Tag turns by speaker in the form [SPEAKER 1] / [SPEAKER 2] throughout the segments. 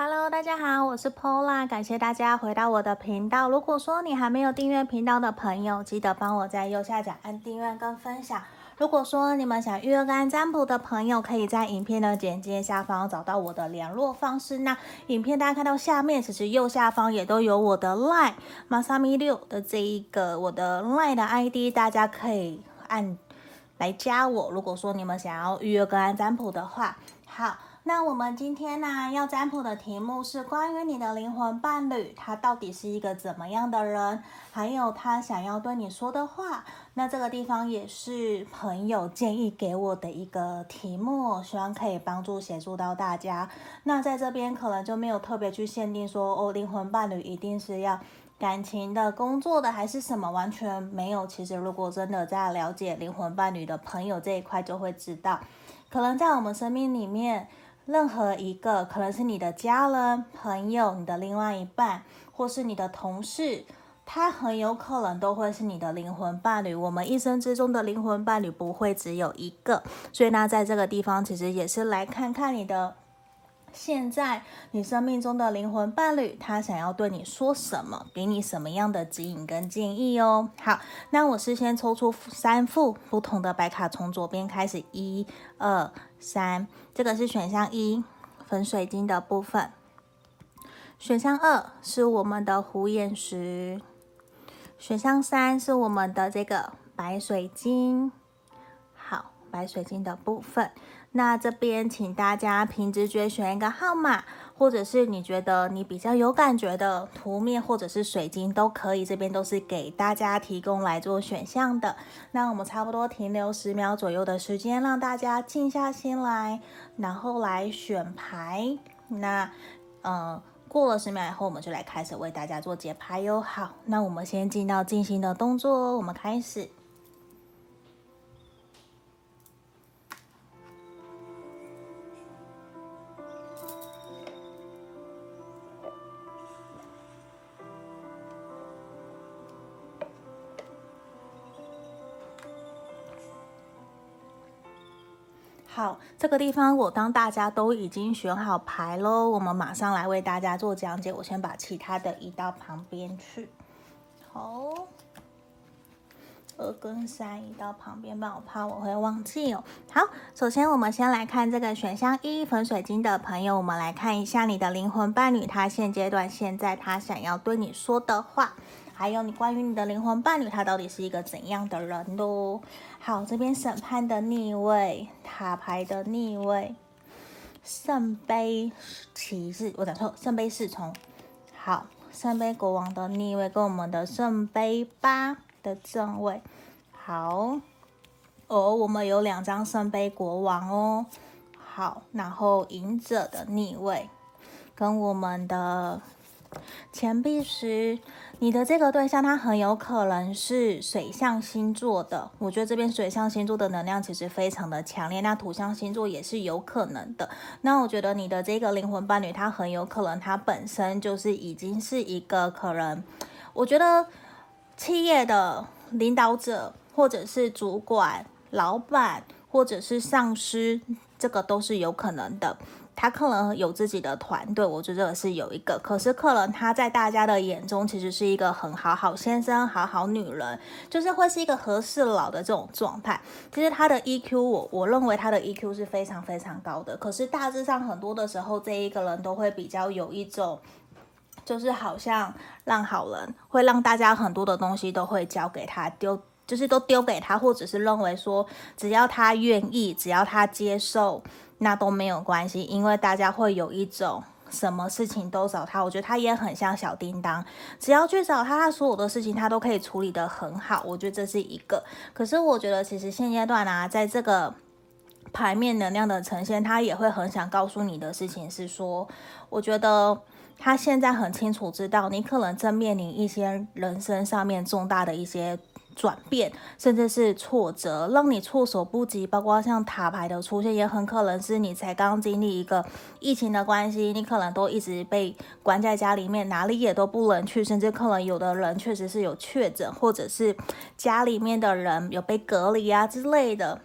[SPEAKER 1] Hello，大家好，我是 Pola，感谢大家回到我的频道。如果说你还没有订阅频道的朋友，记得帮我在右下角按订阅跟分享。如果说你们想预约个案占卜的朋友，可以在影片的简介下方找到我的联络方式。那影片大家看到下面，其实右下方也都有我的 Line Masami 六的这一个我的 Line 的 ID，大家可以按来加我。如果说你们想要预约个案占卜的话，好。那我们今天呢，要占卜的题目是关于你的灵魂伴侣，他到底是一个怎么样的人，还有他想要对你说的话。那这个地方也是朋友建议给我的一个题目，希望可以帮助协助到大家。那在这边可能就没有特别去限定说，哦，灵魂伴侣一定是要感情的、工作的还是什么，完全没有。其实如果真的在了解灵魂伴侣的朋友这一块，就会知道，可能在我们生命里面。任何一个可能是你的家人、朋友、你的另外一半，或是你的同事，他很有可能都会是你的灵魂伴侣。我们一生之中的灵魂伴侣不会只有一个，所以呢，在这个地方其实也是来看看你的现在，你生命中的灵魂伴侣，他想要对你说什么，给你什么样的指引跟建议哦。好，那我是先抽出三副不同的白卡，从左边开始，一、二。三，这个是选项一，粉水晶的部分。选项二是我们的虎眼石。选项三是我们的这个白水晶。好，白水晶的部分。那这边请大家凭直觉选一个号码。或者是你觉得你比较有感觉的图面，或者是水晶都可以，这边都是给大家提供来做选项的。那我们差不多停留十秒左右的时间，让大家静下心来，然后来选牌。那嗯，过了十秒以后，我们就来开始为大家做解牌哟。好，那我们先进到静心的动作，我们开始。好，这个地方我当大家都已经选好牌喽，我们马上来为大家做讲解。我先把其他的移到旁边去。好，二跟三移到旁边吧，我怕我会忘记哦。好，首先我们先来看这个选项一，粉水晶的朋友，我们来看一下你的灵魂伴侣，他现阶段现在他想要对你说的话。还有你关于你的灵魂伴侣，他到底是一个怎样的人喽？好，这边审判的逆位，塔牌的逆位，圣杯骑士，我讲错，圣杯侍从。好，圣杯国王的逆位跟我们的圣杯八的正位。好，哦，我们有两张圣杯国王哦。好，然后隐者的逆位跟我们的。钱币十，你的这个对象他很有可能是水象星座的。我觉得这边水象星座的能量其实非常的强烈，那土象星座也是有可能的。那我觉得你的这个灵魂伴侣，他很有可能他本身就是已经是一个可能，我觉得企业的领导者，或者是主管、老板，或者是上司，这个都是有可能的。他可能有自己的团队，我觉得是有一个。可是可能他在大家的眼中，其实是一个很好好先生、好好女人，就是会是一个和事佬的这种状态。其实他的 EQ，我我认为他的 EQ 是非常非常高的。可是大致上很多的时候，这一个人都会比较有一种，就是好像让好人，会让大家很多的东西都会交给他丢，就是都丢给他，或者是认为说只要他愿意，只要他接受。那都没有关系，因为大家会有一种什么事情都找他。我觉得他也很像小叮当，只要去找他，他所有的事情他都可以处理得很好。我觉得这是一个。可是我觉得其实现阶段啊，在这个牌面能量的呈现，他也会很想告诉你的事情是说，我觉得他现在很清楚知道你可能正面临一些人生上面重大的一些。转变，甚至是挫折，让你措手不及。包括像塔牌的出现，也很可能是你才刚经历一个疫情的关系，你可能都一直被关在家里面，哪里也都不能去，甚至可能有的人确实是有确诊，或者是家里面的人有被隔离啊之类的。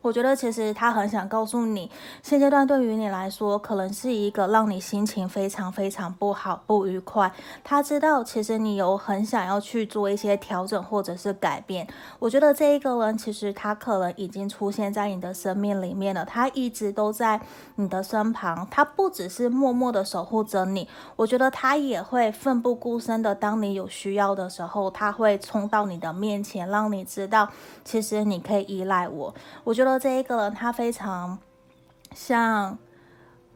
[SPEAKER 1] 我觉得其实他很想告诉你，现阶段对于你来说，可能是一个让你心情非常非常不好、不愉快。他知道其实你有很想要去做一些调整或者是改变。我觉得这一个人其实他可能已经出现在你的生命里面了，他一直都在你的身旁，他不只是默默的守护着你，我觉得他也会奋不顾身的，当你有需要的时候，他会冲到你的面前，让你知道其实你可以依赖我。我觉得。说这一个人，他非常像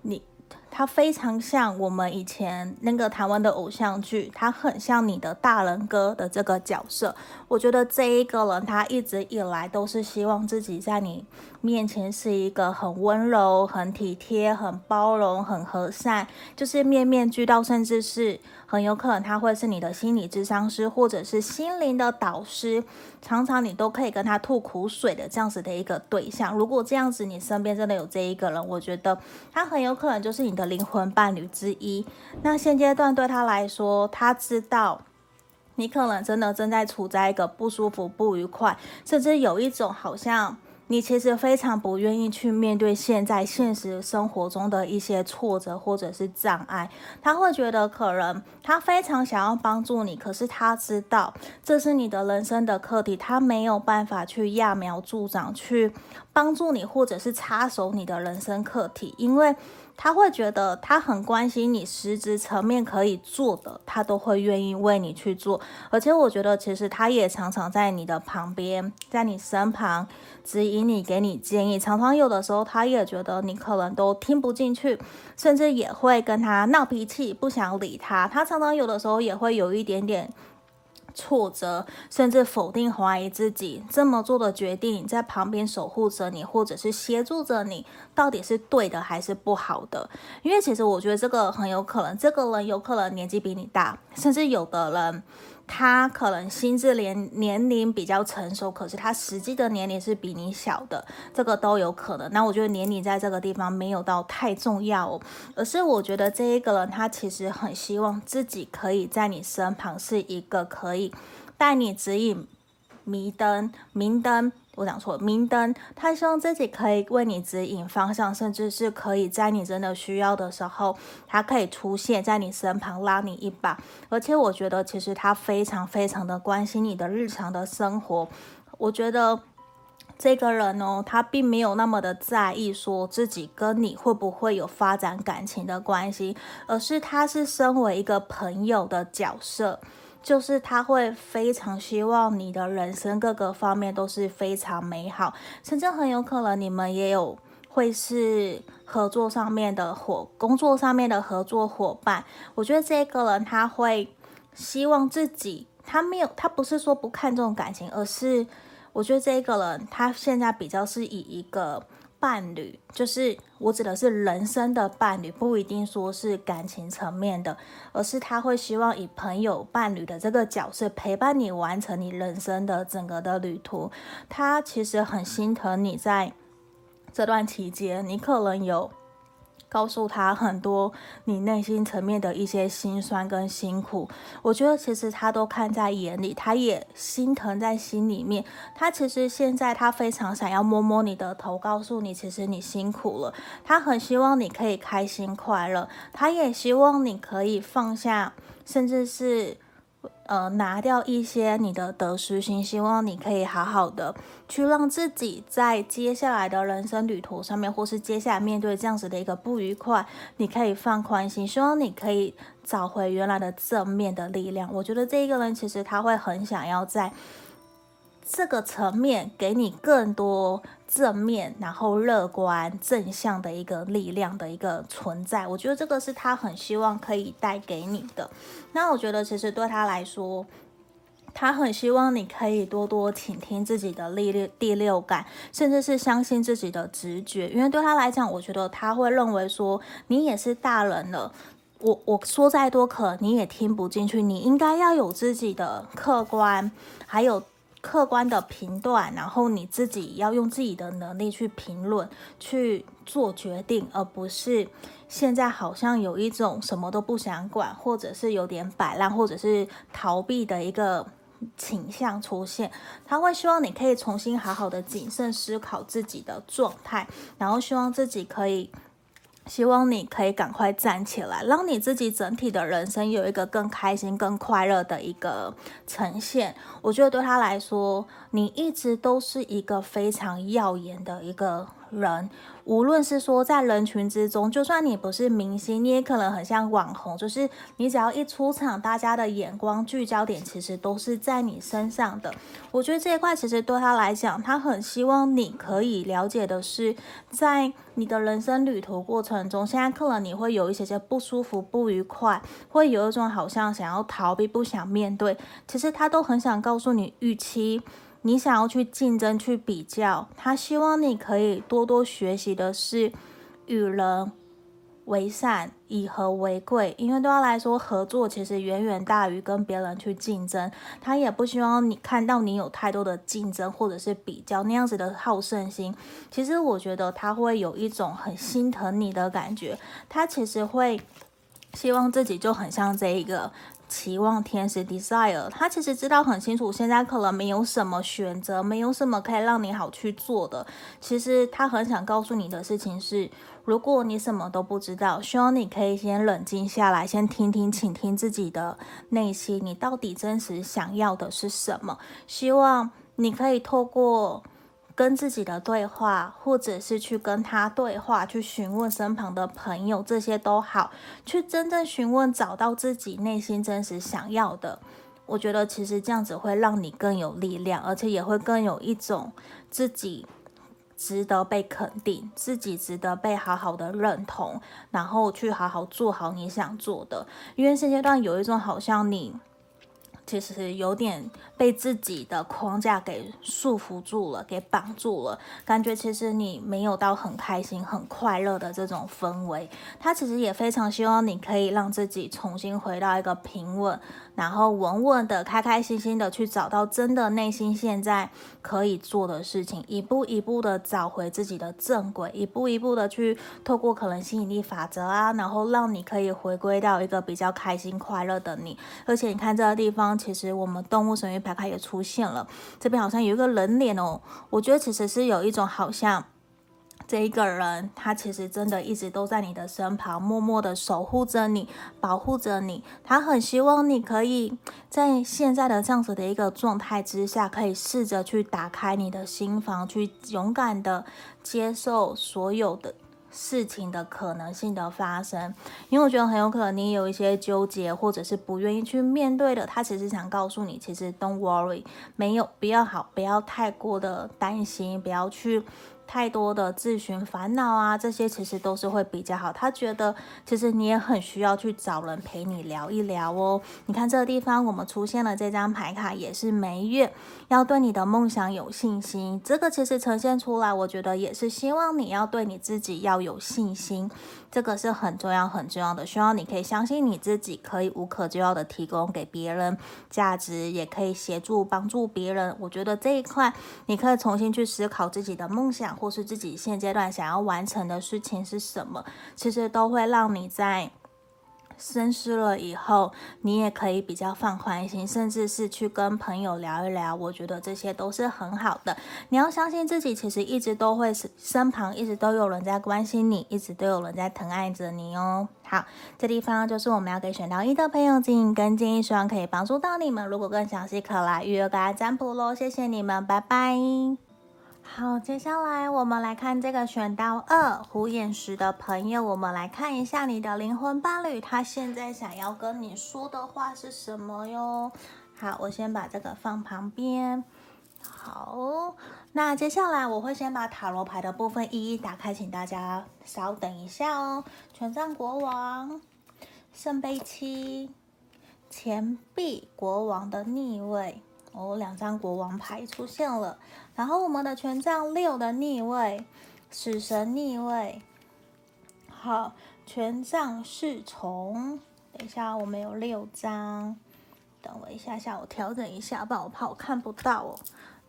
[SPEAKER 1] 你，他非常像我们以前那个台湾的偶像剧，他很像你的大人哥的这个角色。我觉得这一个人，他一直以来都是希望自己在你面前是一个很温柔、很体贴、很包容、很和善，就是面面俱到，甚至是。很有可能他会是你的心理智商师，或者是心灵的导师，常常你都可以跟他吐苦水的这样子的一个对象。如果这样子你身边真的有这一个人，我觉得他很有可能就是你的灵魂伴侣之一。那现阶段对他来说，他知道你可能真的正在处在一个不舒服、不愉快，甚至有一种好像。你其实非常不愿意去面对现在现实生活中的一些挫折或者是障碍，他会觉得可能他非常想要帮助你，可是他知道这是你的人生的课题，他没有办法去揠苗助长去帮助你，或者是插手你的人生课题，因为。他会觉得他很关心你，实质层面可以做的，他都会愿意为你去做。而且我觉得，其实他也常常在你的旁边，在你身旁指引你，给你建议。常常有的时候，他也觉得你可能都听不进去，甚至也会跟他闹脾气，不想理他。他常常有的时候也会有一点点。挫折，甚至否定、怀疑自己这么做的决定，在旁边守护着你，或者是协助着你，到底是对的还是不好的？因为其实我觉得这个很有可能，这个人有可能年纪比你大，甚至有的人。他可能心智年年龄比较成熟，可是他实际的年龄是比你小的，这个都有可能。那我觉得年龄在这个地方没有到太重要哦，而是我觉得这一个人他其实很希望自己可以在你身旁，是一个可以带你指引迷灯、明灯。我讲错，明灯，他希望自己可以为你指引方向，甚至是可以在你真的需要的时候，他可以出现在你身旁拉你一把。而且我觉得，其实他非常非常的关心你的日常的生活。我觉得这个人哦，他并没有那么的在意说自己跟你会不会有发展感情的关系，而是他是身为一个朋友的角色。就是他会非常希望你的人生各个方面都是非常美好，甚至很有可能你们也有会是合作上面的伙，工作上面的合作伙伴。我觉得这个人他会希望自己，他没有，他不是说不看重感情，而是我觉得这个人他现在比较是以一个。伴侣就是我指的是人生的伴侣，不一定说是感情层面的，而是他会希望以朋友、伴侣的这个角色陪伴你完成你人生的整个的旅途。他其实很心疼你在这段期间，你可能有。告诉他很多你内心层面的一些心酸跟辛苦，我觉得其实他都看在眼里，他也心疼在心里面。他其实现在他非常想要摸摸你的头，告诉你其实你辛苦了。他很希望你可以开心快乐，他也希望你可以放下，甚至是。呃，拿掉一些你的得失心，希望你可以好好的去让自己在接下来的人生旅途上面，或是接下来面对这样子的一个不愉快，你可以放宽心，希望你可以找回原来的正面的力量。我觉得这一个人其实他会很想要在。这个层面给你更多正面，然后乐观正向的一个力量的一个存在，我觉得这个是他很希望可以带给你的。那我觉得其实对他来说，他很希望你可以多多倾听自己的第六第六感，甚至是相信自己的直觉，因为对他来讲，我觉得他会认为说你也是大人了，我我说再多可你也听不进去，你应该要有自己的客观，还有。客观的评断，然后你自己要用自己的能力去评论、去做决定，而不是现在好像有一种什么都不想管，或者是有点摆烂，或者是逃避的一个倾向出现。他会希望你可以重新好好的谨慎思考自己的状态，然后希望自己可以。希望你可以赶快站起来，让你自己整体的人生有一个更开心、更快乐的一个呈现。我觉得对他来说，你一直都是一个非常耀眼的一个人。无论是说在人群之中，就算你不是明星，你也可能很像网红，就是你只要一出场，大家的眼光聚焦点其实都是在你身上的。我觉得这一块其实对他来讲，他很希望你可以了解的是，在你的人生旅途过程中，现在可能你会有一些些不舒服、不愉快，会有一种好像想要逃避、不想面对。其实他都很想告诉你，预期。你想要去竞争、去比较，他希望你可以多多学习的是与人为善、以和为贵。因为对他来说，合作其实远远大于跟别人去竞争。他也不希望你看到你有太多的竞争或者是比较那样子的好胜心。其实我觉得他会有一种很心疼你的感觉。他其实会希望自己就很像这一个。期望天使 desire，他其实知道很清楚，现在可能没有什么选择，没有什么可以让你好去做的。其实他很想告诉你的事情是，如果你什么都不知道，希望你可以先冷静下来，先听听，倾听自己的内心，你到底真实想要的是什么？希望你可以透过。跟自己的对话，或者是去跟他对话，去询问身旁的朋友，这些都好，去真正询问，找到自己内心真实想要的。我觉得其实这样子会让你更有力量，而且也会更有一种自己值得被肯定，自己值得被好好的认同，然后去好好做好你想做的。因为现阶段有一种好像你。其实有点被自己的框架给束缚住了，给绑住了，感觉其实你没有到很开心、很快乐的这种氛围。他其实也非常希望你可以让自己重新回到一个平稳。然后稳稳的、开开心心的去找到真的内心现在可以做的事情，一步一步的找回自己的正轨，一步一步的去透过可能吸引力法则啊，然后让你可以回归到一个比较开心快乐的你。而且你看这个地方，其实我们动物神諭牌卡也出现了，这边好像有一个人脸哦，我觉得其实是有一种好像。这一个人，他其实真的一直都在你的身旁，默默的守护着你，保护着你。他很希望你可以在现在的这样子的一个状态之下，可以试着去打开你的心房，去勇敢的接受所有的事情的可能性的发生。因为我觉得很有可能你有一些纠结，或者是不愿意去面对的。他其实想告诉你，其实 don't worry，没有，不要好，不要太过的担心，不要去。太多的自寻烦恼啊，这些其实都是会比较好。他觉得其实你也很需要去找人陪你聊一聊哦。你看这个地方，我们出现了这张牌卡，也是每月要对你的梦想有信心。这个其实呈现出来，我觉得也是希望你要对你自己要有信心。这个是很重要很重要的，希望你可以相信你自己，可以无可救药的提供给别人价值，也可以协助帮助别人。我觉得这一块你可以重新去思考自己的梦想，或是自己现阶段想要完成的事情是什么，其实都会让你在。深思了以后，你也可以比较放宽心，甚至是去跟朋友聊一聊。我觉得这些都是很好的。你要相信自己，其实一直都会是身旁，一直都有人在关心你，一直都有人在疼爱着你哦。好，这地方就是我们要给选到一的朋友建议跟建议，希望可以帮助到你们。如果更详细，可来预约个占卜喽。谢谢你们，拜拜。好，接下来我们来看这个选到二虎眼石的朋友，我们来看一下你的灵魂伴侣，他现在想要跟你说的话是什么哟？好，我先把这个放旁边。好，那接下来我会先把塔罗牌的部分一一打开，请大家稍等一下哦。权杖国王、圣杯七、钱币国王的逆位。哦，两张国王牌出现了，然后我们的权杖六的逆位，死神逆位，好，权杖侍从。等一下，我们有六张，等我一下下，我调整一下，不然我怕我看不到哦。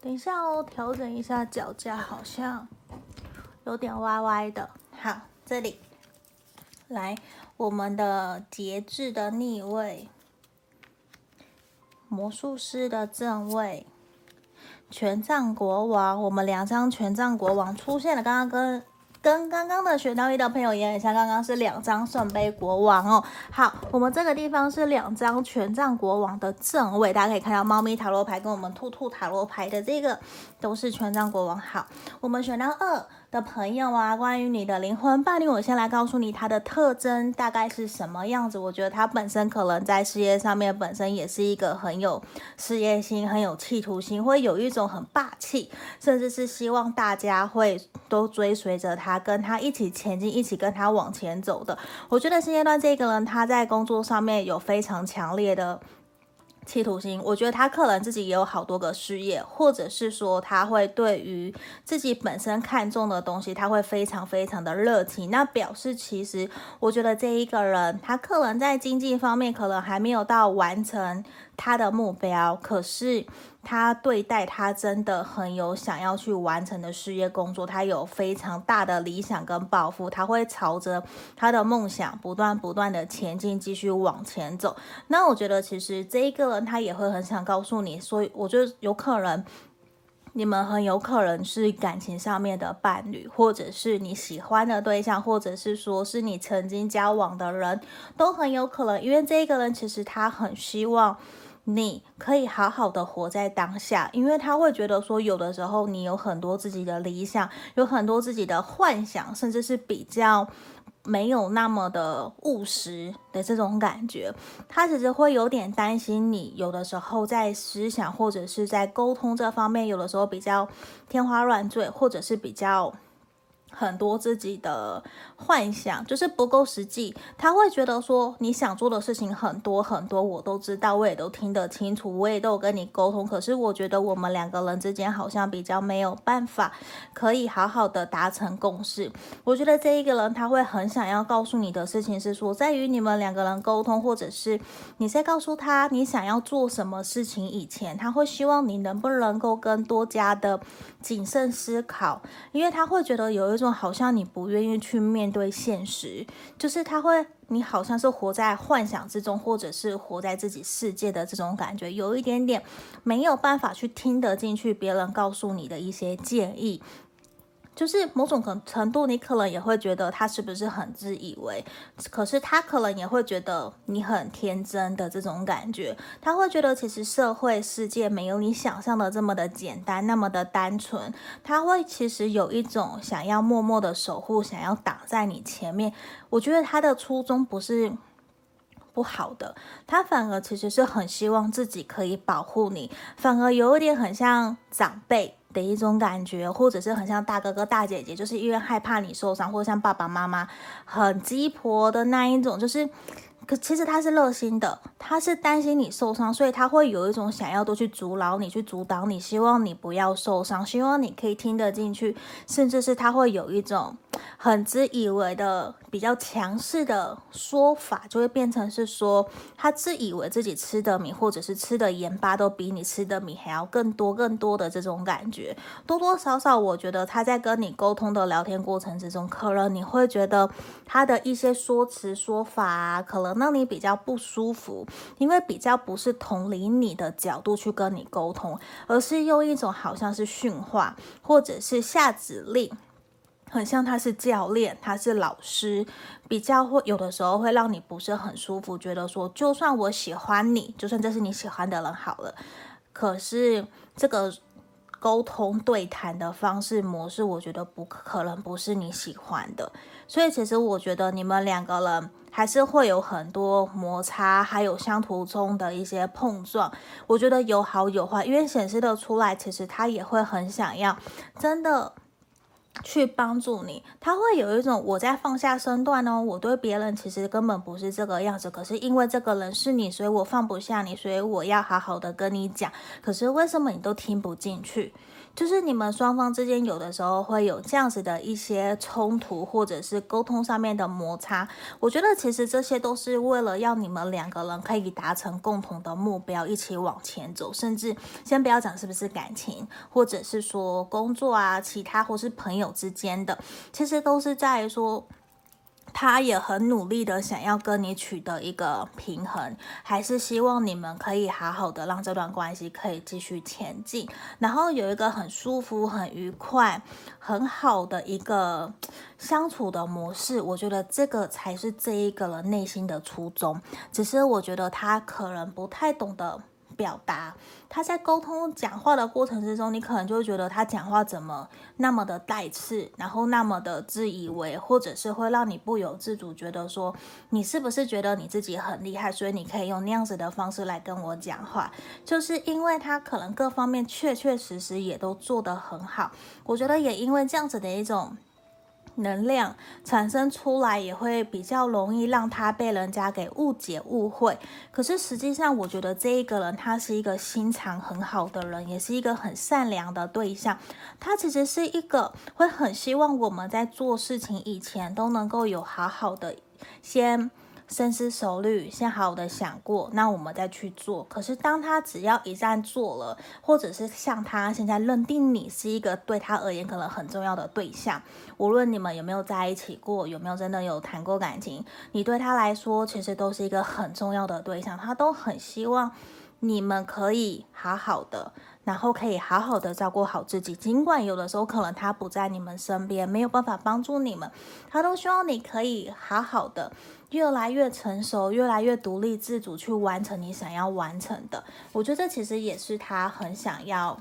[SPEAKER 1] 等一下哦，调整一下脚架，好像有点歪歪的。好，这里来我们的节制的逆位。魔术师的正位，权杖国王，我们两张权杖国王出现了，刚刚跟。跟刚刚的选到一的朋友也很像，刚刚是两张圣杯国王哦。好，我们这个地方是两张权杖国王的正位，大家可以看到猫咪塔罗牌跟我们兔兔塔罗牌的这个都是权杖国王。好，我们选到二。的朋友啊，关于你的灵魂伴侣，我先来告诉你他的特征大概是什么样子。我觉得他本身可能在事业上面本身也是一个很有事业心、很有企图心，会有一种很霸气，甚至是希望大家会都追随着他，跟他一起前进，一起跟他往前走的。我觉得现阶段这个人他在工作上面有非常强烈的。企图心，我觉得他可能自己也有好多个事业，或者是说他会对于自己本身看中的东西，他会非常非常的热情。那表示其实，我觉得这一个人，他可能在经济方面可能还没有到完成他的目标，可是。他对待他真的很有想要去完成的事业工作，他有非常大的理想跟抱负，他会朝着他的梦想不断不断的前进，继续往前走。那我觉得其实这一个人他也会很想告诉你，所以我觉得有可能你们很有可能是感情上面的伴侣，或者是你喜欢的对象，或者是说是你曾经交往的人，都很有可能，因为这一个人其实他很希望。你可以好好的活在当下，因为他会觉得说，有的时候你有很多自己的理想，有很多自己的幻想，甚至是比较没有那么的务实的这种感觉。他其实会有点担心你，有的时候在思想或者是在沟通这方面，有的时候比较天花乱坠，或者是比较。很多自己的幻想就是不够实际，他会觉得说，你想做的事情很多很多，我都知道，我也都听得清楚，我也都有跟你沟通。可是我觉得我们两个人之间好像比较没有办法可以好好的达成共识。我觉得这一个人他会很想要告诉你的事情是说，在于你们两个人沟通，或者是你在告诉他你想要做什么事情以前，他会希望你能不能够更多加的谨慎思考，因为他会觉得有一种。好像你不愿意去面对现实，就是他会，你好像是活在幻想之中，或者是活在自己世界的这种感觉，有一点点没有办法去听得进去别人告诉你的一些建议。就是某种可程度，你可能也会觉得他是不是很自以为，可是他可能也会觉得你很天真的这种感觉。他会觉得其实社会世界没有你想象的这么的简单，那么的单纯。他会其实有一种想要默默的守护，想要挡在你前面。我觉得他的初衷不是不好的，他反而其实是很希望自己可以保护你，反而有一点很像长辈。的一种感觉，或者是很像大哥哥大姐姐，就是因为害怕你受伤，或者像爸爸妈妈很鸡婆的那一种，就是。可其实他是热心的，他是担心你受伤，所以他会有一种想要多去阻挠你，去阻挡你，希望你不要受伤，希望你可以听得进去，甚至是他会有一种很自以为的比较强势的说法，就会变成是说他自以为自己吃的米或者是吃的盐巴都比你吃的米还要更多更多的这种感觉，多多少少我觉得他在跟你沟通的聊天过程之中，可能你会觉得他的一些说辞说法啊，可能。让你比较不舒服，因为比较不是同理你的角度去跟你沟通，而是用一种好像是训话或者是下指令，很像他是教练，他是老师，比较会有的时候会让你不是很舒服，觉得说就算我喜欢你，就算这是你喜欢的人好了，可是这个沟通对谈的方式模式，我觉得不可能不是你喜欢的，所以其实我觉得你们两个人。还是会有很多摩擦，还有相途中的一些碰撞。我觉得有好有坏，因为显示的出来，其实他也会很想要真的去帮助你。他会有一种我在放下身段哦，我对别人其实根本不是这个样子，可是因为这个人是你，所以我放不下你，所以我要好好的跟你讲。可是为什么你都听不进去？就是你们双方之间有的时候会有这样子的一些冲突，或者是沟通上面的摩擦。我觉得其实这些都是为了要你们两个人可以达成共同的目标，一起往前走。甚至先不要讲是不是感情，或者是说工作啊，其他或是朋友之间的，其实都是在说。他也很努力的想要跟你取得一个平衡，还是希望你们可以好好的让这段关系可以继续前进，然后有一个很舒服、很愉快、很好的一个相处的模式。我觉得这个才是这一个人内心的初衷，只是我觉得他可能不太懂得。表达他在沟通讲话的过程之中，你可能就会觉得他讲话怎么那么的带刺，然后那么的自以为，或者是会让你不由自主觉得说，你是不是觉得你自己很厉害，所以你可以用那样子的方式来跟我讲话，就是因为他可能各方面确确实实也都做得很好，我觉得也因为这样子的一种。能量产生出来也会比较容易让他被人家给误解误会。可是实际上，我觉得这一个人他是一个心肠很好的人，也是一个很善良的对象。他其实是一个会很希望我们在做事情以前都能够有好好的先。深思熟虑，先好好的想过，那我们再去做。可是当他只要一旦做了，或者是像他现在认定你是一个对他而言可能很重要的对象，无论你们有没有在一起过，有没有真的有谈过感情，你对他来说其实都是一个很重要的对象，他都很希望你们可以好好的。然后可以好好的照顾好自己，尽管有的时候可能他不在你们身边，没有办法帮助你们，他都希望你可以好好的，越来越成熟，越来越独立自主，去完成你想要完成的。我觉得这其实也是他很想要。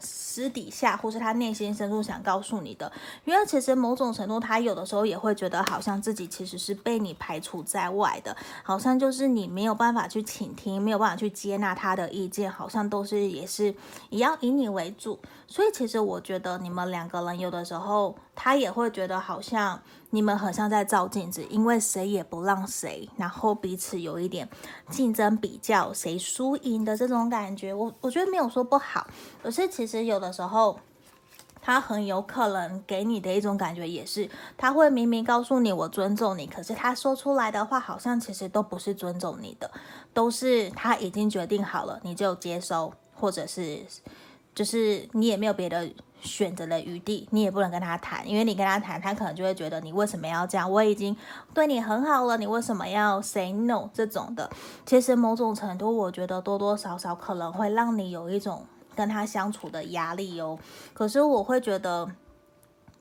[SPEAKER 1] 私底下，或是他内心深处想告诉你的，因为其实某种程度，他有的时候也会觉得，好像自己其实是被你排除在外的，好像就是你没有办法去倾听，没有办法去接纳他的意见，好像都是也是也要以你为主。所以其实我觉得你们两个人有的时候，他也会觉得好像。你们很像在照镜子，因为谁也不让谁，然后彼此有一点竞争比较，谁输赢的这种感觉。我我觉得没有说不好，可是其实有的时候，他很有可能给你的一种感觉也是，他会明明告诉你我尊重你，可是他说出来的话好像其实都不是尊重你的，都是他已经决定好了，你就接收，或者是就是你也没有别的。选择的余地，你也不能跟他谈，因为你跟他谈，他可能就会觉得你为什么要这样？我已经对你很好了，你为什么要 say no 这种的？其实某种程度，我觉得多多少少可能会让你有一种跟他相处的压力哦。可是我会觉得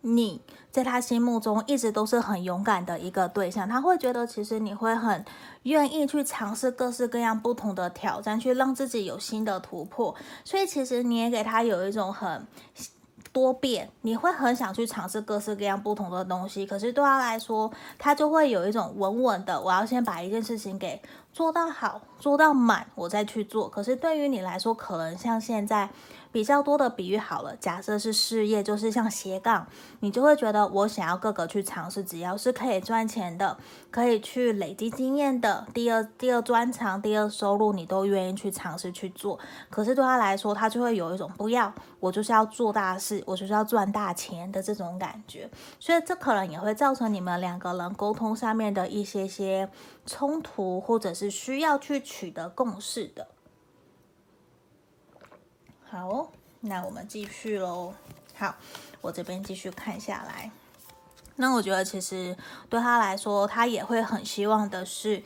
[SPEAKER 1] 你在他心目中一直都是很勇敢的一个对象，他会觉得其实你会很愿意去尝试各式各样不同的挑战，去让自己有新的突破。所以其实你也给他有一种很。多变，你会很想去尝试各式各样不同的东西，可是对他来说，他就会有一种稳稳的，我要先把一件事情给做到好，做到满，我再去做。可是对于你来说，可能像现在。比较多的比喻好了，假设是事业，就是像斜杠，你就会觉得我想要各个去尝试，只要是可以赚钱的，可以去累积经验的，第二第二专长、第二收入，你都愿意去尝试去做。可是对他来说，他就会有一种不要，我就是要做大事，我就是要赚大钱的这种感觉。所以这可能也会造成你们两个人沟通上面的一些些冲突，或者是需要去取得共识的。好，那我们继续喽。好，我这边继续看下来。那我觉得其实对他来说，他也会很希望的是，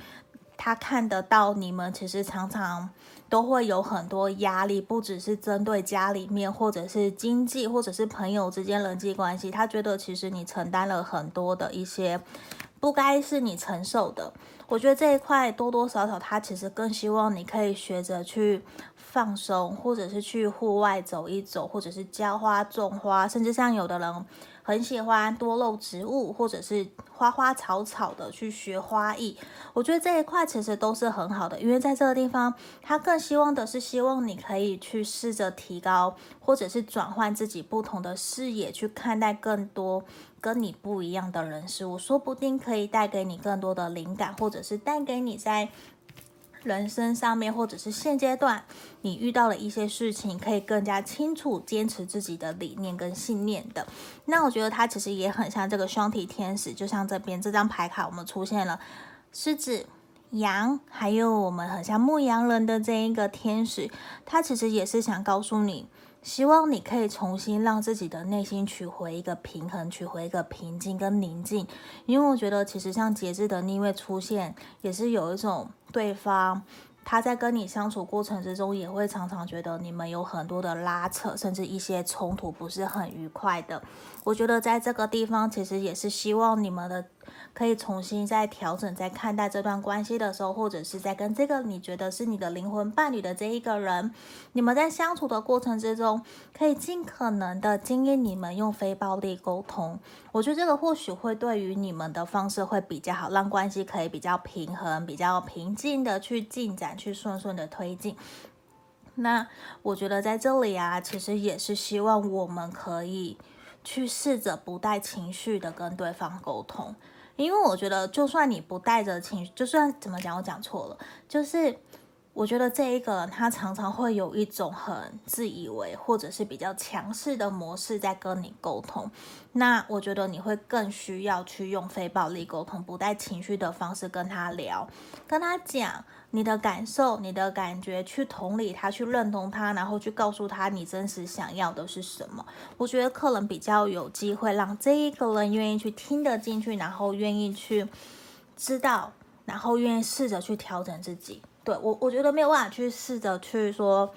[SPEAKER 1] 他看得到你们其实常常都会有很多压力，不只是针对家里面，或者是经济，或者是朋友之间人际关系。他觉得其实你承担了很多的一些不该是你承受的。我觉得这一块多多少少，他其实更希望你可以学着去。放松，或者是去户外走一走，或者是浇花、种花，甚至像有的人很喜欢多肉植物，或者是花花草草的去学花艺。我觉得这一块其实都是很好的，因为在这个地方，他更希望的是希望你可以去试着提高，或者是转换自己不同的视野，去看待更多跟你不一样的人事物，说不定可以带给你更多的灵感，或者是带给你在。人生上面，或者是现阶段你遇到了一些事情，可以更加清楚坚持自己的理念跟信念的。那我觉得他其实也很像这个双体天使，就像这边这张牌卡，我们出现了狮子、羊，还有我们很像牧羊人的这一个天使，他其实也是想告诉你。希望你可以重新让自己的内心取回一个平衡，取回一个平静跟宁静。因为我觉得，其实像节制的逆位出现，也是有一种对方。他在跟你相处过程之中，也会常常觉得你们有很多的拉扯，甚至一些冲突不是很愉快的。我觉得在这个地方，其实也是希望你们的可以重新再调整，在看待这段关系的时候，或者是在跟这个你觉得是你的灵魂伴侣的这一个人，你们在相处的过程之中，可以尽可能的经验你们用非暴力沟通。我觉得这个或许会对于你们的方式会比较好，让关系可以比较平衡、比较平静的去进展，去顺顺的推进。那我觉得在这里啊，其实也是希望我们可以。去试着不带情绪的跟对方沟通，因为我觉得，就算你不带着情绪，就算怎么讲，我讲错了，就是。我觉得这一个人他常常会有一种很自以为或者是比较强势的模式在跟你沟通，那我觉得你会更需要去用非暴力沟通，不带情绪的方式跟他聊，跟他讲你的感受、你的感觉，去同理他，去认同他，然后去告诉他你真实想要的是什么。我觉得可能比较有机会让这一个人愿意去听得进去，然后愿意去知道，然后愿意试着去调整自己。对我，我觉得没有办法去试着去说，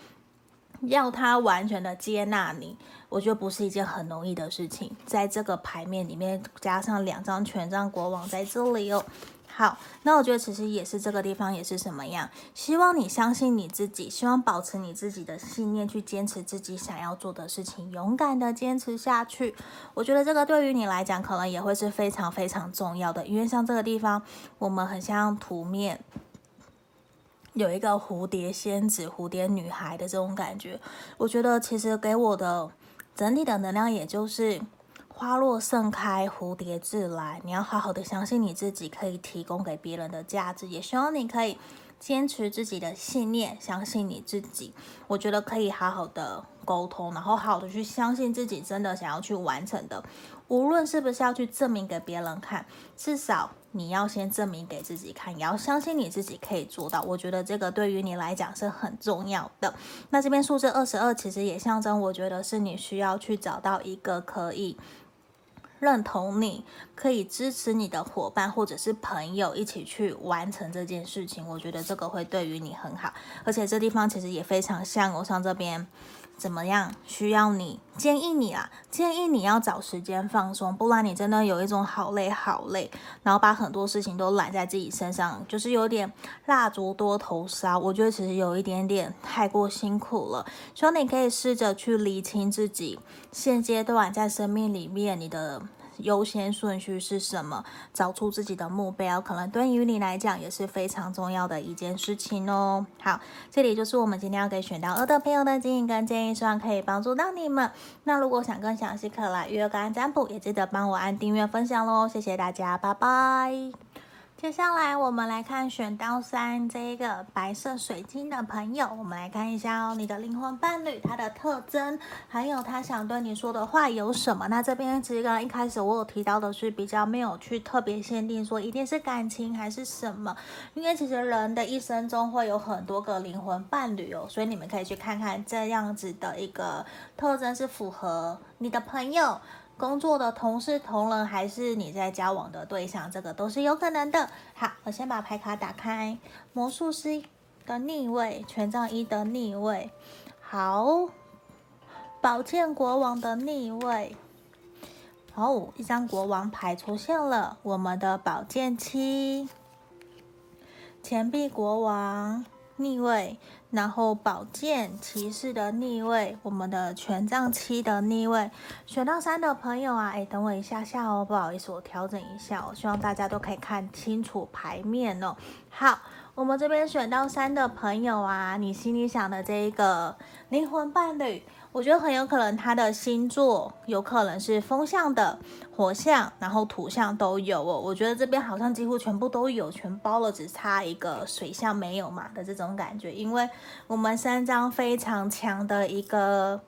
[SPEAKER 1] 要他完全的接纳你，我觉得不是一件很容易的事情。在这个牌面里面，加上两张权杖国王在这里哦。好，那我觉得其实也是这个地方也是什么样？希望你相信你自己，希望保持你自己的信念，去坚持自己想要做的事情，勇敢的坚持下去。我觉得这个对于你来讲，可能也会是非常非常重要的，因为像这个地方，我们很像图面。有一个蝴蝶仙子、蝴蝶女孩的这种感觉，我觉得其实给我的整体的能量，也就是花落盛开，蝴蝶自来。你要好好的相信你自己可以提供给别人的价值，也希望你可以坚持自己的信念，相信你自己。我觉得可以好好的沟通，然后好好的去相信自己真的想要去完成的，无论是不是要去证明给别人看，至少。你要先证明给自己看，也要相信你自己可以做到。我觉得这个对于你来讲是很重要的。那这边数字二十二其实也象征，我觉得是你需要去找到一个可以认同你、可以支持你的伙伴或者是朋友一起去完成这件事情。我觉得这个会对于你很好，而且这地方其实也非常像我上这边。怎么样？需要你建议你啊，建议你要找时间放松，不然你真的有一种好累好累，然后把很多事情都揽在自己身上，就是有点蜡烛多头烧。我觉得其实有一点点太过辛苦了，所以你可以试着去理清自己现阶段在生命里面你的。优先顺序是什么？找出自己的目标，可能对于你来讲也是非常重要的一件事情哦。好，这里就是我们今天要给选到二的朋友的建议跟建议，希望可以帮助到你们。那如果想更详细可来预约个案占卜，也记得帮我按订阅分享喽。谢谢大家，拜拜。接下来我们来看选到三这一个白色水晶的朋友，我们来看一下哦，你的灵魂伴侣他的特征，还有他想对你说的话有什么？那这边其实刚刚一开始我有提到的是比较没有去特别限定说一定是感情还是什么，因为其实人的一生中会有很多个灵魂伴侣哦，所以你们可以去看看这样子的一个特征是符合你的朋友。工作的同事、同仁，还是你在交往的对象，这个都是有可能的。好，我先把牌卡打开，魔术师的逆位，权杖一的逆位，好，宝剑国王的逆位，好，一张国王牌出现了，我们的宝剑七，钱币国王。逆位，然后宝剑骑士的逆位，我们的权杖七的逆位，选到三的朋友啊，哎，等我一下下哦，不好意思，我调整一下哦，希望大家都可以看清楚牌面哦。好，我们这边选到三的朋友啊，你心里想的这一个灵魂伴侣。我觉得很有可能他的星座有可能是风象的、火象，然后土象都有哦。我觉得这边好像几乎全部都有，全包了，只差一个水象没有嘛的这种感觉。因为我们三张非常强的一个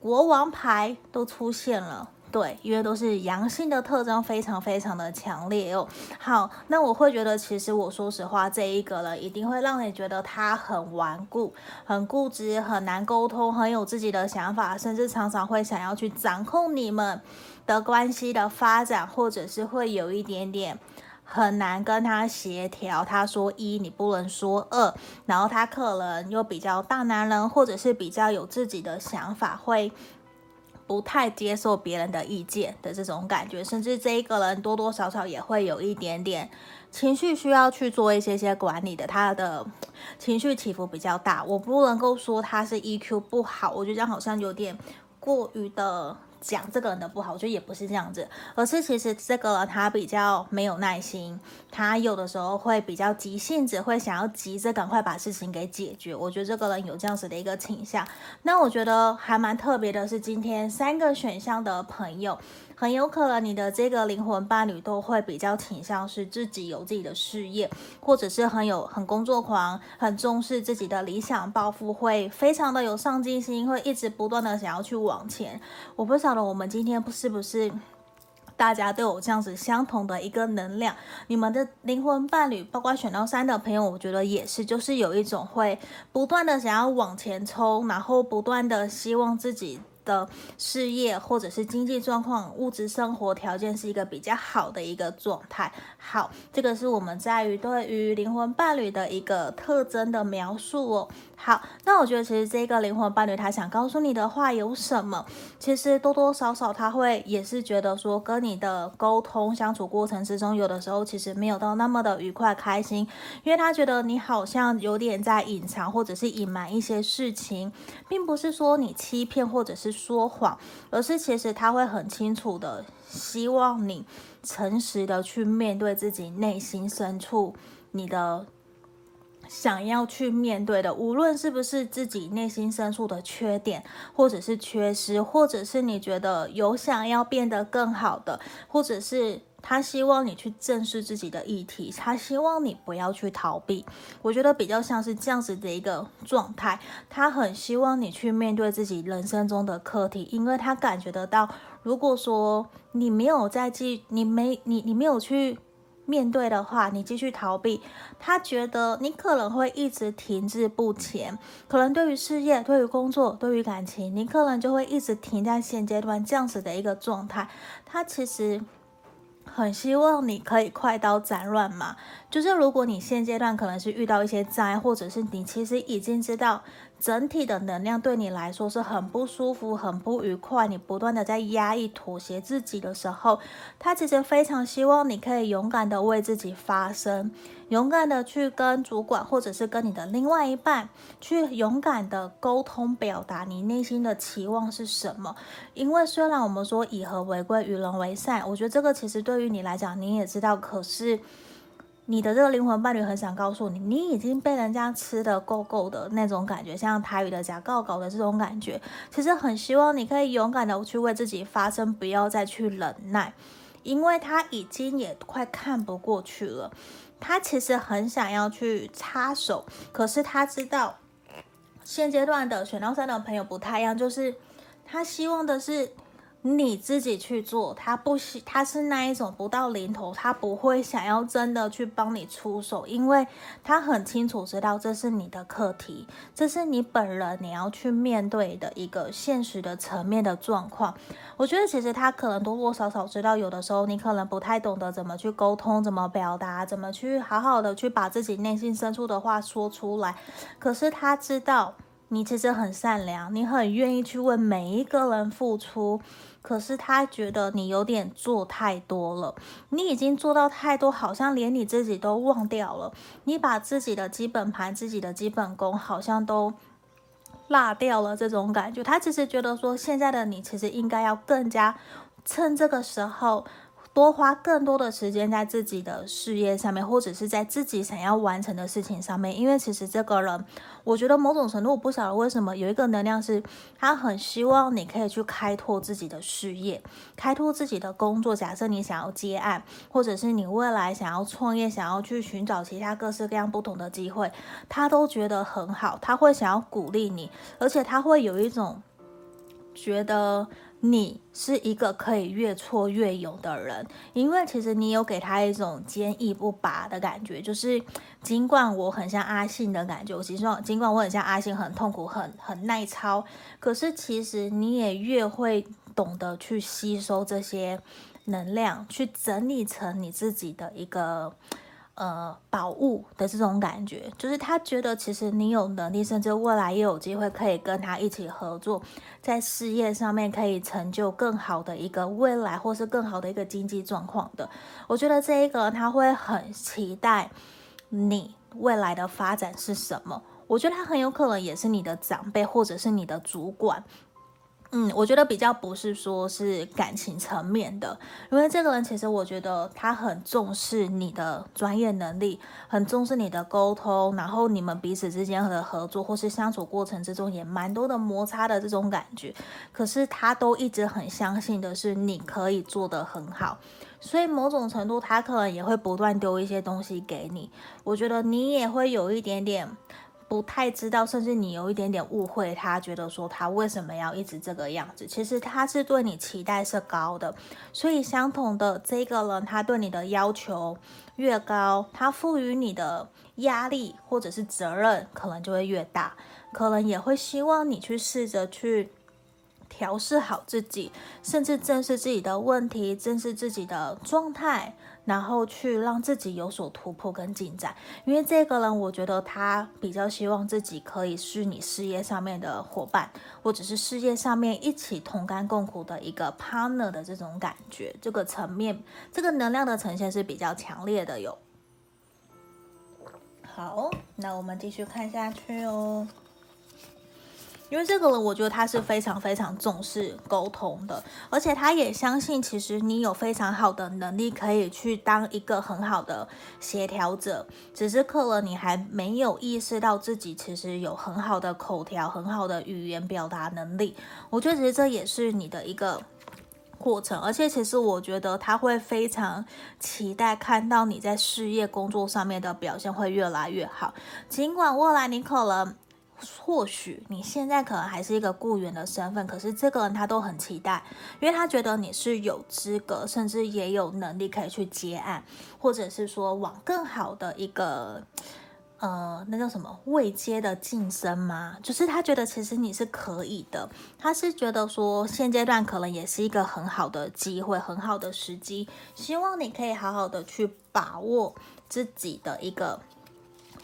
[SPEAKER 1] 国王牌都出现了。对，因为都是阳性的特征，非常非常的强烈哦。好，那我会觉得，其实我说实话，这一个人一定会让你觉得他很顽固、很固执、很难沟通、很有自己的想法，甚至常常会想要去掌控你们的关系的发展，或者是会有一点点。很难跟他协调，他说一你不能说二，然后他可能又比较大男人，或者是比较有自己的想法，会不太接受别人的意见的这种感觉，甚至这一个人多多少少也会有一点点情绪需要去做一些些管理的，他的情绪起伏比较大，我不能够说他是 EQ 不好，我觉得这样好像有点过于的。讲这个人的不好，我觉得也不是这样子，而是其实这个人他比较没有耐心，他有的时候会比较急性子，会想要急着赶快把事情给解决。我觉得这个人有这样子的一个倾向。那我觉得还蛮特别的是，今天三个选项的朋友。很有可能你的这个灵魂伴侣都会比较倾向是自己有自己的事业，或者是很有很工作狂，很重视自己的理想抱负，会非常的有上进心，会一直不断的想要去往前。我不晓得我们今天是不是大家都有这样子相同的一个能量？你们的灵魂伴侣，包括选到三的朋友，我觉得也是，就是有一种会不断的想要往前冲，然后不断的希望自己。的事业或者是经济状况、物质生活条件是一个比较好的一个状态。好，这个是我们在于对于灵魂伴侣的一个特征的描述哦。好，那我觉得其实这个灵魂伴侣他想告诉你的话有什么？其实多多少少他会也是觉得说，跟你的沟通相处过程之中，有的时候其实没有到那么的愉快开心，因为他觉得你好像有点在隐藏或者是隐瞒一些事情，并不是说你欺骗或者是说谎，而是其实他会很清楚的希望你诚实的去面对自己内心深处你的。想要去面对的，无论是不是自己内心深处的缺点，或者是缺失，或者是你觉得有想要变得更好的，或者是他希望你去正视自己的议题，他希望你不要去逃避。我觉得比较像是这样子的一个状态，他很希望你去面对自己人生中的课题，因为他感觉得到，如果说你没有在记，你没你你没有去。面对的话，你继续逃避，他觉得你可能会一直停滞不前，可能对于事业、对于工作、对于感情，你可能就会一直停在现阶段这样子的一个状态。他其实很希望你可以快刀斩乱麻，就是如果你现阶段可能是遇到一些灾，或者是你其实已经知道。整体的能量对你来说是很不舒服、很不愉快。你不断的在压抑、妥协自己的时候，他其实非常希望你可以勇敢的为自己发声，勇敢的去跟主管或者是跟你的另外一半去勇敢的沟通，表达你内心的期望是什么。因为虽然我们说以和为贵、与人为善，我觉得这个其实对于你来讲，你也知道，可是。你的这个灵魂伴侣很想告诉你，你已经被人家吃得够够的那种感觉，像台语的假告告的这种感觉，其实很希望你可以勇敢的去为自己发声，不要再去忍耐，因为他已经也快看不过去了，他其实很想要去插手，可是他知道现阶段的选到三的朋友不太一样，就是他希望的是。你自己去做，他不喜，他是那一种不到临头，他不会想要真的去帮你出手，因为他很清楚知道这是你的课题，这是你本人你要去面对的一个现实的层面的状况。我觉得其实他可能多多少少知道，有的时候你可能不太懂得怎么去沟通，怎么表达，怎么去好好的去把自己内心深处的话说出来，可是他知道。你其实很善良，你很愿意去为每一个人付出，可是他觉得你有点做太多了，你已经做到太多，好像连你自己都忘掉了，你把自己的基本盘、自己的基本功好像都落掉了，这种感觉。他其实觉得说，现在的你其实应该要更加趁这个时候。多花更多的时间在自己的事业上面，或者是在自己想要完成的事情上面。因为其实这个人，我觉得某种程度，我不晓得为什么有一个能量是，他很希望你可以去开拓自己的事业，开拓自己的工作。假设你想要接案，或者是你未来想要创业，想要去寻找其他各式各样不同的机会，他都觉得很好。他会想要鼓励你，而且他会有一种觉得。你是一个可以越挫越勇的人，因为其实你有给他一种坚毅不拔的感觉，就是尽管我很像阿信的感觉，我其实尽管我很像阿信，很痛苦，很很耐操，可是其实你也越会懂得去吸收这些能量，去整理成你自己的一个。呃，宝物的这种感觉，就是他觉得其实你有能力，甚至未来也有机会可以跟他一起合作，在事业上面可以成就更好的一个未来，或是更好的一个经济状况的。我觉得这一个他会很期待你未来的发展是什么。我觉得他很有可能也是你的长辈，或者是你的主管。嗯，我觉得比较不是说是感情层面的，因为这个人其实我觉得他很重视你的专业能力，很重视你的沟通，然后你们彼此之间的合作或是相处过程之中也蛮多的摩擦的这种感觉。可是他都一直很相信的是你可以做得很好，所以某种程度他可能也会不断丢一些东西给你。我觉得你也会有一点点。不太知道，甚至你有一点点误会，他觉得说他为什么要一直这个样子？其实他是对你期待是高的，所以相同的这个人，他对你的要求越高，他赋予你的压力或者是责任可能就会越大，可能也会希望你去试着去。调试好自己，甚至正视自己的问题，正视自己的状态，然后去让自己有所突破跟进展。因为这个人，我觉得他比较希望自己可以是你事业上面的伙伴，或者是事业上面一起同甘共苦的一个 partner 的这种感觉。这个层面，这个能量的呈现是比较强烈的哟。好，那我们继续看下去哦。因为这个人，我觉得他是非常非常重视沟通的，而且他也相信，其实你有非常好的能力，可以去当一个很好的协调者。只是可能你还没有意识到自己其实有很好的口条、很好的语言表达能力。我觉得其实这也是你的一个过程，而且其实我觉得他会非常期待看到你在事业工作上面的表现会越来越好。尽管未来你可能。或许你现在可能还是一个雇员的身份，可是这个人他都很期待，因为他觉得你是有资格，甚至也有能力可以去接案，或者是说往更好的一个呃，那叫什么未接的晋升吗？就是他觉得其实你是可以的，他是觉得说现阶段可能也是一个很好的机会，很好的时机，希望你可以好好的去把握自己的一个。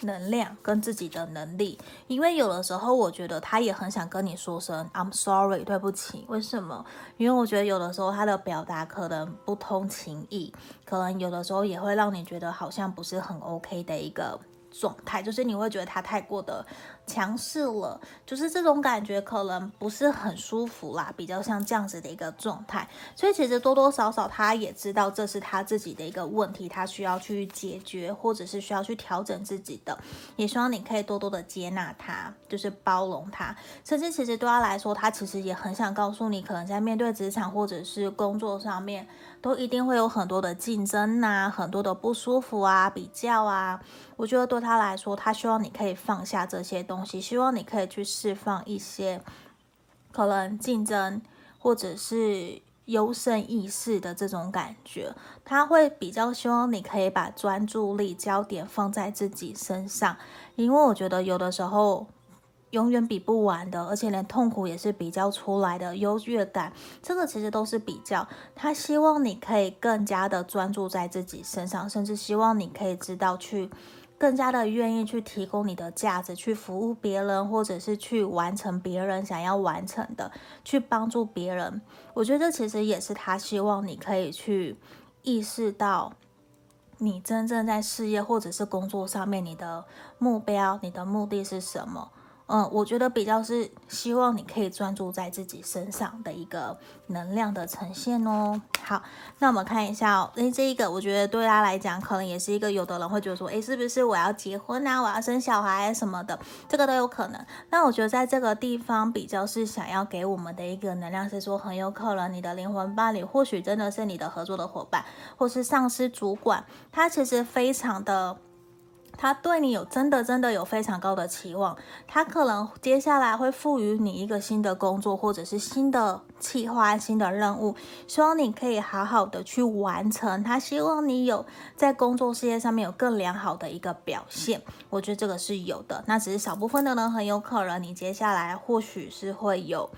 [SPEAKER 1] 能量跟自己的能力，因为有的时候我觉得他也很想跟你说声 I'm sorry，对不起。为什么？因为我觉得有的时候他的表达可能不通情意，可能有的时候也会让你觉得好像不是很 OK 的一个状态，就是你会觉得他太过的。强势了，就是这种感觉可能不是很舒服啦，比较像这样子的一个状态。所以其实多多少少他也知道这是他自己的一个问题，他需要去解决，或者是需要去调整自己的。也希望你可以多多的接纳他，就是包容他。甚至其实对他来说，他其实也很想告诉你，可能在面对职场或者是工作上面，都一定会有很多的竞争啊，很多的不舒服啊，比较啊。我觉得对他来说，他希望你可以放下这些东西，希望你可以去释放一些可能竞争或者是优胜意识的这种感觉。他会比较希望你可以把专注力焦点放在自己身上，因为我觉得有的时候永远比不完的，而且连痛苦也是比较出来的优越感，这个其实都是比较。他希望你可以更加的专注在自己身上，甚至希望你可以知道去。更加的愿意去提供你的价值，去服务别人，或者是去完成别人想要完成的，去帮助别人。我觉得这其实也是他希望你可以去意识到，你真正在事业或者是工作上面，你的目标、你的目的是什么。嗯，我觉得比较是希望你可以专注在自己身上的一个能量的呈现哦。好，那我们看一下哦，诶，这一个我觉得对他来讲，可能也是一个有的人会觉得说，诶，是不是我要结婚啊，我要生小孩什么的，这个都有可能。那我觉得在这个地方比较是想要给我们的一个能量是说，很有可能你的灵魂伴侣或许真的是你的合作的伙伴，或是上司主管，他其实非常的。他对你有真的真的有非常高的期望，他可能接下来会赋予你一个新的工作或者是新的企划、新的任务，希望你可以好好的去完成。他希望你有在工作事业上面有更良好的一个表现，我觉得这个是有的。那只是少部分的人很有可能，你接下来或许是会有。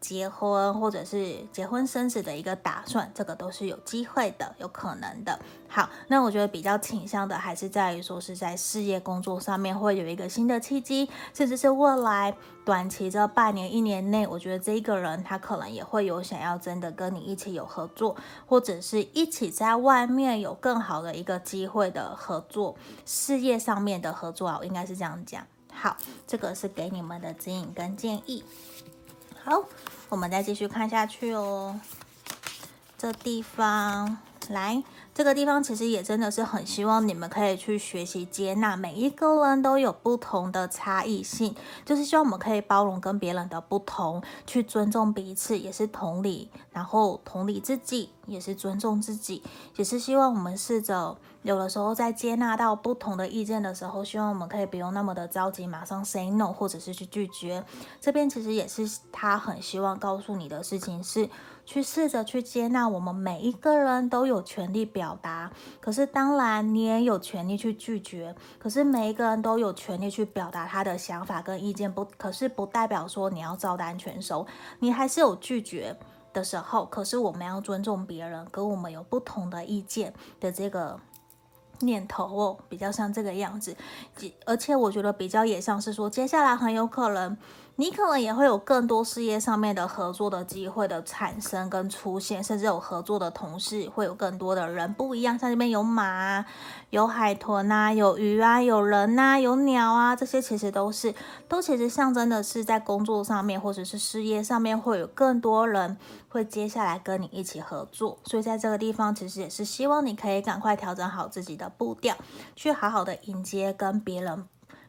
[SPEAKER 1] 结婚或者是结婚生子的一个打算，这个都是有机会的，有可能的。好，那我觉得比较倾向的还是在于说是在事业工作上面会有一个新的契机，甚至是未来短期这半年一年内，我觉得这一个人他可能也会有想要真的跟你一起有合作，或者是一起在外面有更好的一个机会的合作，事业上面的合作啊，我应该是这样讲。好，这个是给你们的指引跟建议。好，我们再继续看下去哦。这地方来，这个地方其实也真的是很希望你们可以去学习接纳，每一个人都有不同的差异性，就是希望我们可以包容跟别人的不同，去尊重彼此，也是同理，然后同理自己，也是尊重自己，也是希望我们试着。有的时候在接纳到不同的意见的时候，希望我们可以不用那么的着急，马上 say no，或者是去拒绝。这边其实也是他很希望告诉你的事情是，去试着去接纳我们每一个人都有权利表达，可是当然你也有权利去拒绝。可是每一个人都有权利去表达他的想法跟意见，不，可是不代表说你要照单全收，你还是有拒绝的时候。可是我们要尊重别人，跟我们有不同的意见的这个。念头哦，比较像这个样子，而且我觉得比较也像是说，接下来很有可能。你可能也会有更多事业上面的合作的机会的产生跟出现，甚至有合作的同事，会有更多的人不一样。像这边有马、有海豚啊，有鱼啊，有人呐、有鸟啊，这些其实都是，都其实象征的是在工作上面或者是事业上面会有更多人会接下来跟你一起合作。所以在这个地方，其实也是希望你可以赶快调整好自己的步调，去好好的迎接跟别人。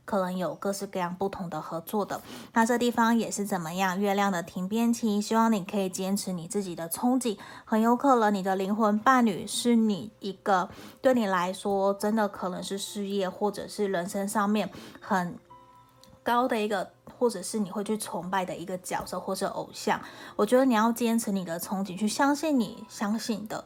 [SPEAKER 1] 可能有各式各样不同的合作的，那这地方也是怎么样？月亮的停边期，希望你可以坚持你自己的憧憬。很有可能你的灵魂伴侣是你一个对你来说真的可能是事业或者是人生上面很高的一个，或者是你会去崇拜的一个角色或者偶像。我觉得你要坚持你的憧憬，去相信你相信的。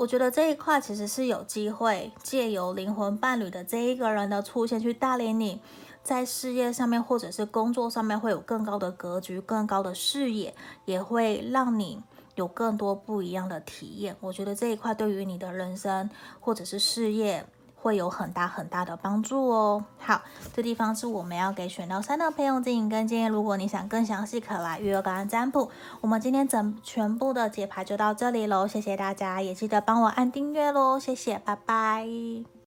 [SPEAKER 1] 我觉得这一块其实是有机会借由灵魂伴侣的这一个人的出现，去带领你在事业上面或者是工作上面会有更高的格局、更高的视野，也会让你有更多不一样的体验。我觉得这一块对于你的人生或者是事业。会有很大很大的帮助哦。好，这地方是我们要给选到三的朋友指引跟建议。如果你想更详细，可来预约个案占卜。我们今天整全部的解牌就到这里喽，谢谢大家，也记得帮我按订阅喽，谢谢，拜拜。